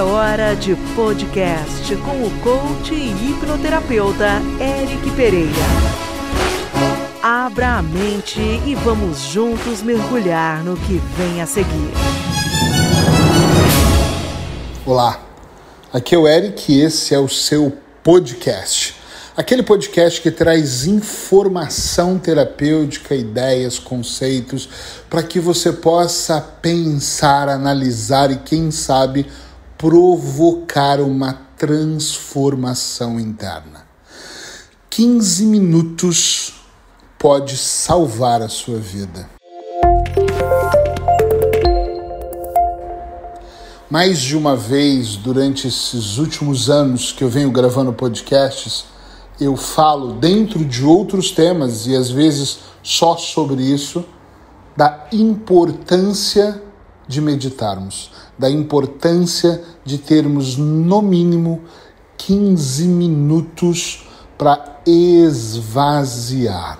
É hora de podcast com o coach e hipnoterapeuta Eric Pereira. Abra a mente e vamos juntos mergulhar no que vem a seguir. Olá, aqui é o Eric e esse é o seu podcast. Aquele podcast que traz informação terapêutica, ideias, conceitos, para que você possa pensar, analisar e, quem sabe, provocar uma transformação interna. 15 minutos pode salvar a sua vida. Mais de uma vez durante esses últimos anos que eu venho gravando podcasts, eu falo dentro de outros temas e às vezes só sobre isso, da importância de meditarmos, da importância de termos no mínimo 15 minutos para esvaziar.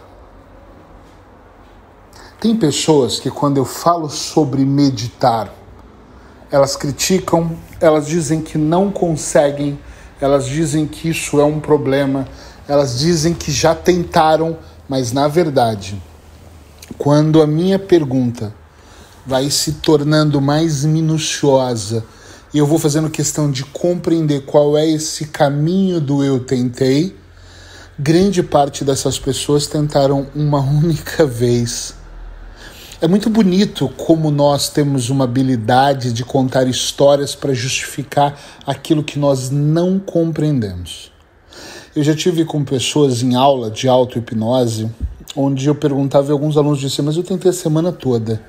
Tem pessoas que quando eu falo sobre meditar, elas criticam, elas dizem que não conseguem, elas dizem que isso é um problema, elas dizem que já tentaram, mas na verdade, quando a minha pergunta vai se tornando mais minuciosa e eu vou fazendo questão de compreender qual é esse caminho do eu tentei, grande parte dessas pessoas tentaram uma única vez. É muito bonito como nós temos uma habilidade de contar histórias para justificar aquilo que nós não compreendemos. Eu já tive com pessoas em aula de auto-hipnose, onde eu perguntava e alguns alunos disseram, mas eu tentei a semana toda.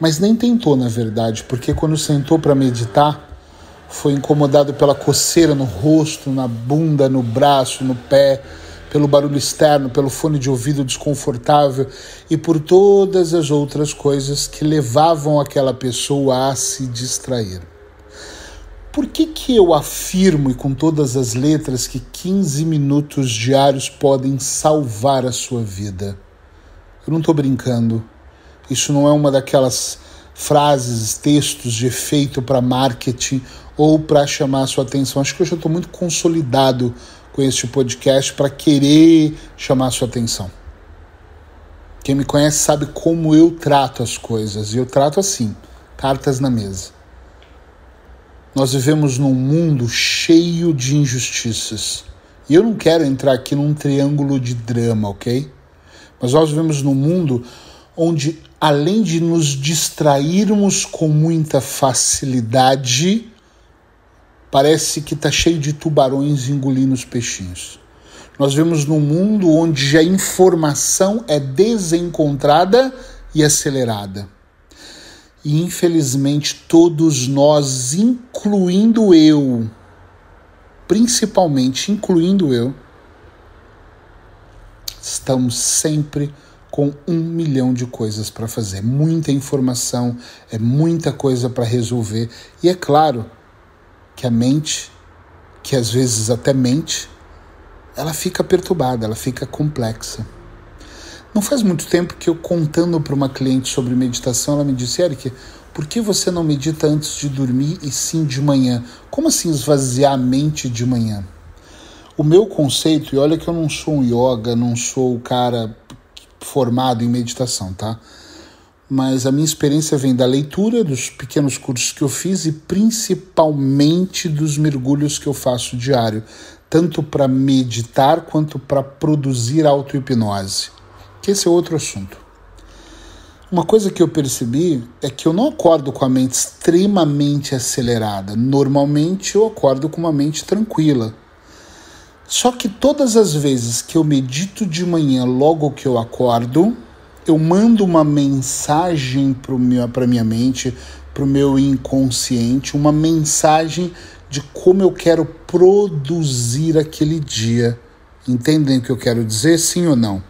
Mas nem tentou, na verdade, porque quando sentou para meditar, foi incomodado pela coceira no rosto, na bunda, no braço, no pé, pelo barulho externo, pelo fone de ouvido desconfortável e por todas as outras coisas que levavam aquela pessoa a se distrair. Por que, que eu afirmo e com todas as letras que 15 minutos diários podem salvar a sua vida? Eu não estou brincando. Isso não é uma daquelas frases, textos de efeito para marketing ou para chamar a sua atenção. Acho que eu já estou muito consolidado com este podcast para querer chamar a sua atenção. Quem me conhece sabe como eu trato as coisas e eu trato assim, cartas na mesa. Nós vivemos num mundo cheio de injustiças. E eu não quero entrar aqui num triângulo de drama, ok? Mas nós vivemos num mundo onde, além de nos distrairmos com muita facilidade, parece que está cheio de tubarões engolindo os peixinhos. Nós vivemos num mundo onde a informação é desencontrada e acelerada. E infelizmente todos nós, incluindo eu, principalmente incluindo eu, estamos sempre com um milhão de coisas para fazer. Muita informação, é muita coisa para resolver. E é claro que a mente, que às vezes até mente, ela fica perturbada, ela fica complexa. Não faz muito tempo que eu contando para uma cliente sobre meditação, ela me disse, Eric, por que você não medita antes de dormir e sim de manhã? Como assim esvaziar a mente de manhã? O meu conceito, e olha que eu não sou um yoga, não sou o cara formado em meditação, tá? Mas a minha experiência vem da leitura, dos pequenos cursos que eu fiz e principalmente dos mergulhos que eu faço diário, tanto para meditar quanto para produzir auto-hipnose que esse é outro assunto. Uma coisa que eu percebi é que eu não acordo com a mente extremamente acelerada. Normalmente eu acordo com uma mente tranquila. Só que todas as vezes que eu medito de manhã, logo que eu acordo, eu mando uma mensagem para minha mente, para o meu inconsciente, uma mensagem de como eu quero produzir aquele dia. Entendem o que eu quero dizer, sim ou não?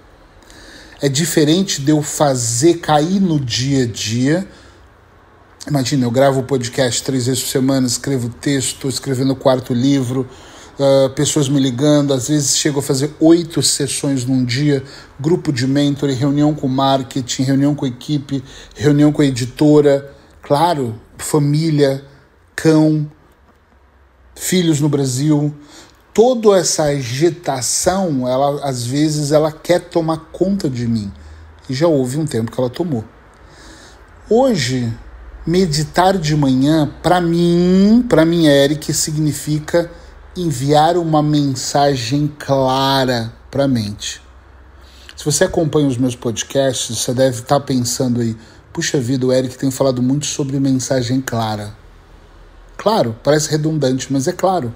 é diferente de eu fazer cair no dia a dia. Imagina, eu gravo o podcast três vezes por semana, escrevo texto, estou escrevendo o quarto livro, uh, pessoas me ligando, às vezes chego a fazer oito sessões num dia, grupo de mentoring, reunião com marketing, reunião com equipe, reunião com editora, claro, família, cão, filhos no Brasil, toda essa agitação, ela às vezes ela quer tomar conta de mim. E já houve um tempo que ela tomou. Hoje, meditar de manhã, para mim, para mim, Eric, significa enviar uma mensagem clara para a mente. Se você acompanha os meus podcasts, você deve estar tá pensando aí, puxa vida, o Eric tem falado muito sobre mensagem clara. Claro, parece redundante, mas é claro.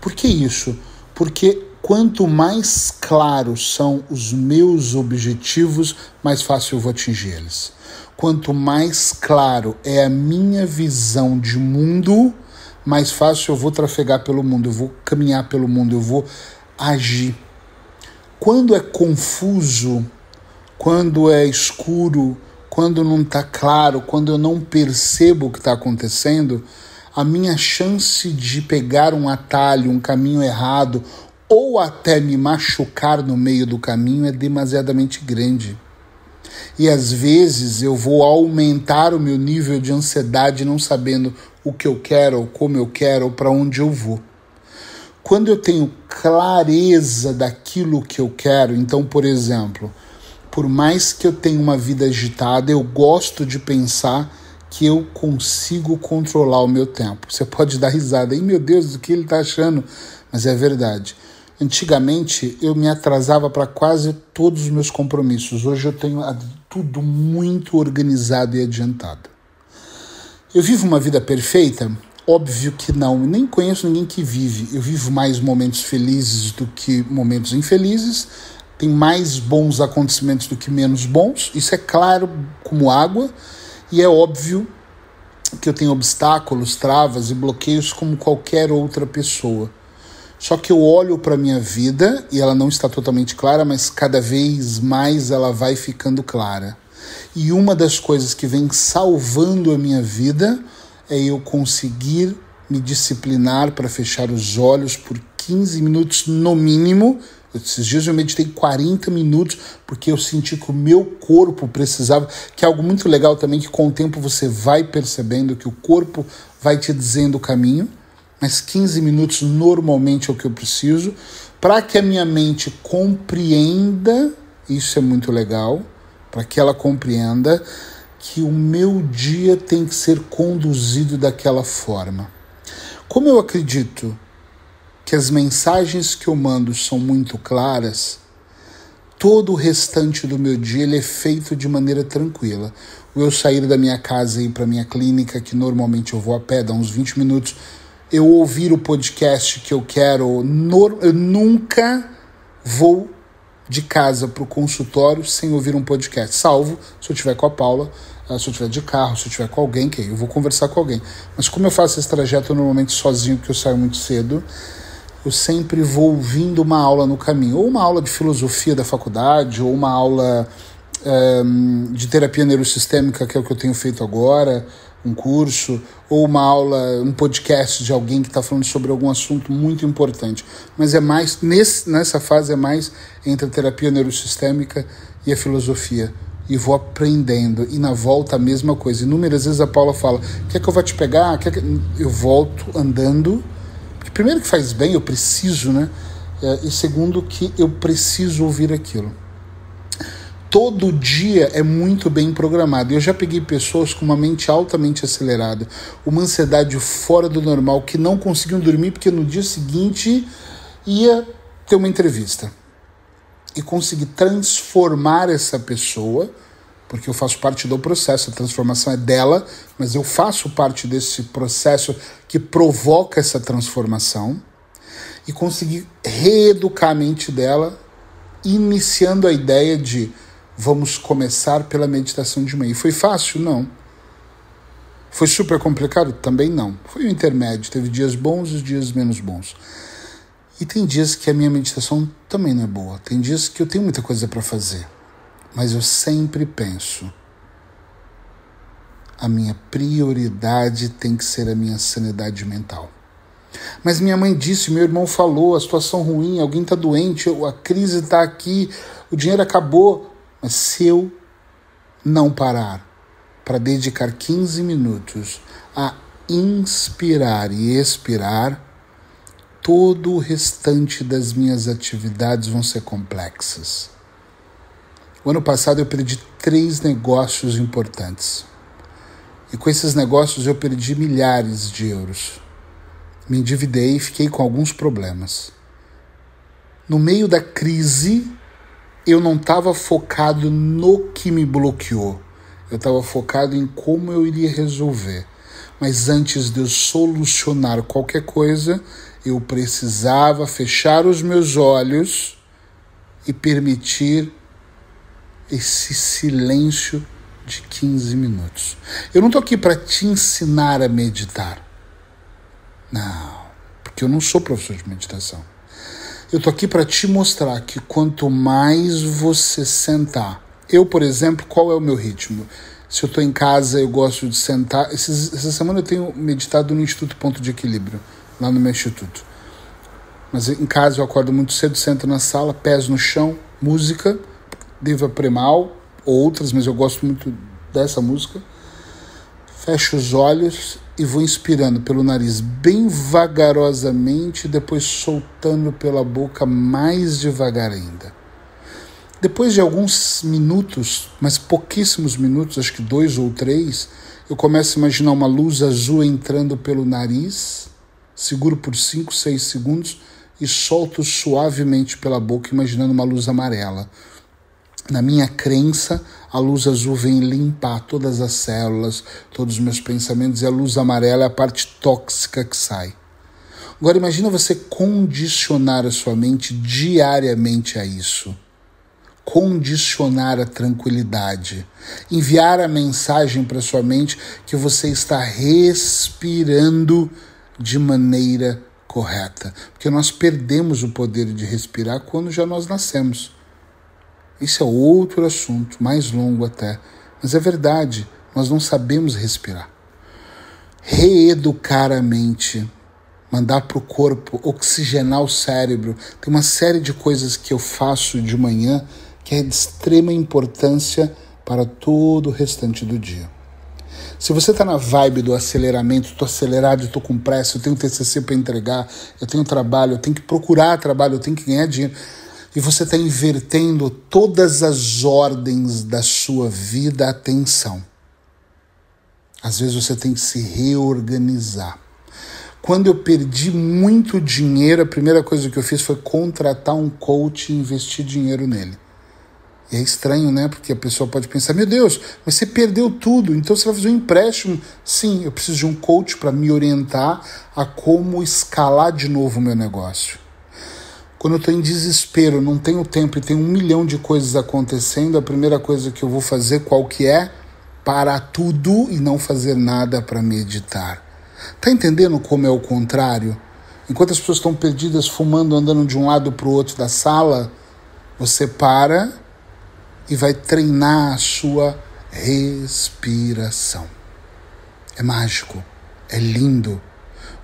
Por que isso? Porque quanto mais claros são os meus objetivos, mais fácil eu vou atingir eles. Quanto mais claro é a minha visão de mundo, mais fácil eu vou trafegar pelo mundo, eu vou caminhar pelo mundo, eu vou agir. Quando é confuso, quando é escuro, quando não está claro, quando eu não percebo o que está acontecendo, a minha chance de pegar um atalho, um caminho errado, ou até me machucar no meio do caminho é demasiadamente grande. E às vezes eu vou aumentar o meu nível de ansiedade não sabendo o que eu quero, ou como eu quero, ou para onde eu vou. Quando eu tenho clareza daquilo que eu quero, então, por exemplo, por mais que eu tenha uma vida agitada, eu gosto de pensar que eu consigo controlar o meu tempo. Você pode dar risada, aí meu Deus, do que ele está achando? Mas é verdade. Antigamente eu me atrasava para quase todos os meus compromissos. Hoje eu tenho tudo muito organizado e adiantado. Eu vivo uma vida perfeita? Óbvio que não. Nem conheço ninguém que vive. Eu vivo mais momentos felizes do que momentos infelizes. Tem mais bons acontecimentos do que menos bons. Isso é claro como água. E é óbvio que eu tenho obstáculos, travas e bloqueios como qualquer outra pessoa. Só que eu olho para minha vida e ela não está totalmente clara, mas cada vez mais ela vai ficando clara. E uma das coisas que vem salvando a minha vida é eu conseguir me disciplinar para fechar os olhos por 15 minutos no mínimo. Esses dias eu meditei 40 minutos porque eu senti que o meu corpo precisava, que é algo muito legal também, que com o tempo você vai percebendo que o corpo vai te dizendo o caminho, mas 15 minutos normalmente é o que eu preciso, para que a minha mente compreenda, isso é muito legal, para que ela compreenda que o meu dia tem que ser conduzido daquela forma. Como eu acredito que as mensagens que eu mando são muito claras, todo o restante do meu dia ele é feito de maneira tranquila. O eu sair da minha casa e ir para minha clínica, que normalmente eu vou a pé, dá uns 20 minutos, eu ouvir o podcast que eu quero, eu nunca vou de casa para o consultório sem ouvir um podcast, salvo se eu estiver com a Paula, ah, se eu estiver de carro, se eu estiver com alguém, que eu vou conversar com alguém. Mas como eu faço esse trajeto normalmente sozinho, porque eu saio muito cedo, eu sempre vou ouvindo uma aula no caminho, ou uma aula de filosofia da faculdade, ou uma aula um, de terapia neurosistêmica, que é o que eu tenho feito agora, um curso, ou uma aula, um podcast de alguém que está falando sobre algum assunto muito importante. Mas é mais, nesse, nessa fase, é mais entre a terapia neurosistêmica e a filosofia e vou aprendendo. E na volta a mesma coisa. Inúmeras vezes a Paula fala: Quer que eu vá te pegar? Quer que... Eu volto andando primeiro que faz bem, eu preciso, né? É, e segundo que eu preciso ouvir aquilo. Todo dia é muito bem programado. Eu já peguei pessoas com uma mente altamente acelerada, uma ansiedade fora do normal, que não conseguiam dormir porque no dia seguinte ia ter uma entrevista. E consegui transformar essa pessoa porque eu faço parte do processo, a transformação é dela, mas eu faço parte desse processo que provoca essa transformação e conseguir reeducar a mente dela, iniciando a ideia de vamos começar pela meditação de manhã. E foi fácil? Não. Foi super complicado? Também não. Foi um intermédio, teve dias bons e dias menos bons. E tem dias que a minha meditação também não é boa. Tem dias que eu tenho muita coisa para fazer mas eu sempre penso: a minha prioridade tem que ser a minha sanidade mental. Mas minha mãe disse, meu irmão falou, a situação ruim, alguém está doente, a crise está aqui, o dinheiro acabou. Mas se eu não parar para dedicar 15 minutos a inspirar e expirar, todo o restante das minhas atividades vão ser complexas. O ano passado eu perdi três negócios importantes. E com esses negócios eu perdi milhares de euros. Me endividei e fiquei com alguns problemas. No meio da crise, eu não estava focado no que me bloqueou. Eu estava focado em como eu iria resolver. Mas antes de eu solucionar qualquer coisa, eu precisava fechar os meus olhos e permitir esse silêncio de 15 minutos. Eu não estou aqui para te ensinar a meditar. Não, porque eu não sou professor de meditação. Eu estou aqui para te mostrar que quanto mais você sentar, eu, por exemplo, qual é o meu ritmo? Se eu estou em casa, eu gosto de sentar. essa semana eu tenho meditado no Instituto Ponto de Equilíbrio, lá no meu instituto. Mas em casa eu acordo muito cedo, sento na sala, pés no chão, música Deva Premal, outras, mas eu gosto muito dessa música. Fecho os olhos e vou inspirando pelo nariz bem vagarosamente, depois soltando pela boca mais devagar ainda. Depois de alguns minutos, mas pouquíssimos minutos, acho que dois ou três, eu começo a imaginar uma luz azul entrando pelo nariz, seguro por cinco, seis segundos e solto suavemente pela boca, imaginando uma luz amarela. Na minha crença, a luz azul vem limpar todas as células, todos os meus pensamentos, e a luz amarela é a parte tóxica que sai. Agora imagina você condicionar a sua mente diariamente a isso. Condicionar a tranquilidade. Enviar a mensagem para sua mente que você está respirando de maneira correta. Porque nós perdemos o poder de respirar quando já nós nascemos. Isso é outro assunto, mais longo até. Mas é verdade, nós não sabemos respirar. Reeducar a mente, mandar para o corpo, oxigenar o cérebro. Tem uma série de coisas que eu faço de manhã que é de extrema importância para todo o restante do dia. Se você está na vibe do aceleramento, estou acelerado, estou com pressa, eu tenho TCC para entregar, eu tenho trabalho, eu tenho que procurar trabalho, eu tenho que ganhar dinheiro e você está invertendo todas as ordens da sua vida, atenção. Às vezes você tem que se reorganizar. Quando eu perdi muito dinheiro, a primeira coisa que eu fiz foi contratar um coach e investir dinheiro nele. E é estranho, né? Porque a pessoa pode pensar: meu Deus, você perdeu tudo, então você vai fazer um empréstimo. Sim, eu preciso de um coach para me orientar a como escalar de novo o meu negócio. Quando eu estou em desespero, não tenho tempo e tem um milhão de coisas acontecendo, a primeira coisa que eu vou fazer, qual que é? Parar tudo e não fazer nada para meditar. Tá entendendo como é o contrário? Enquanto as pessoas estão perdidas, fumando, andando de um lado para o outro da sala, você para e vai treinar a sua respiração. É mágico, é lindo.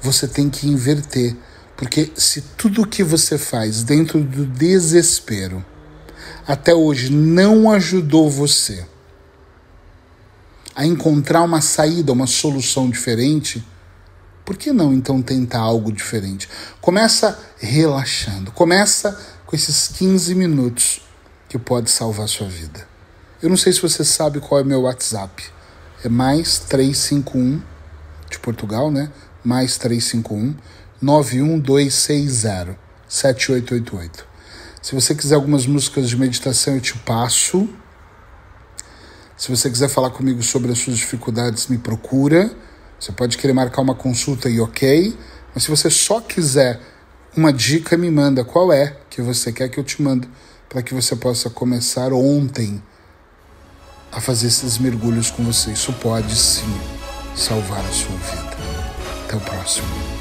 Você tem que inverter. Porque se tudo o que você faz dentro do desespero até hoje não ajudou você a encontrar uma saída, uma solução diferente, por que não então tentar algo diferente? Começa relaxando, começa com esses 15 minutos que pode salvar sua vida. Eu não sei se você sabe qual é meu WhatsApp. É mais 351 de Portugal, né? Mais 351 91260 7888. Se você quiser algumas músicas de meditação, eu te passo. Se você quiser falar comigo sobre as suas dificuldades, me procura. Você pode querer marcar uma consulta e ok. Mas se você só quiser uma dica, me manda qual é que você quer que eu te mando para que você possa começar ontem a fazer esses mergulhos com você. Isso pode sim salvar a sua vida. Até o próximo.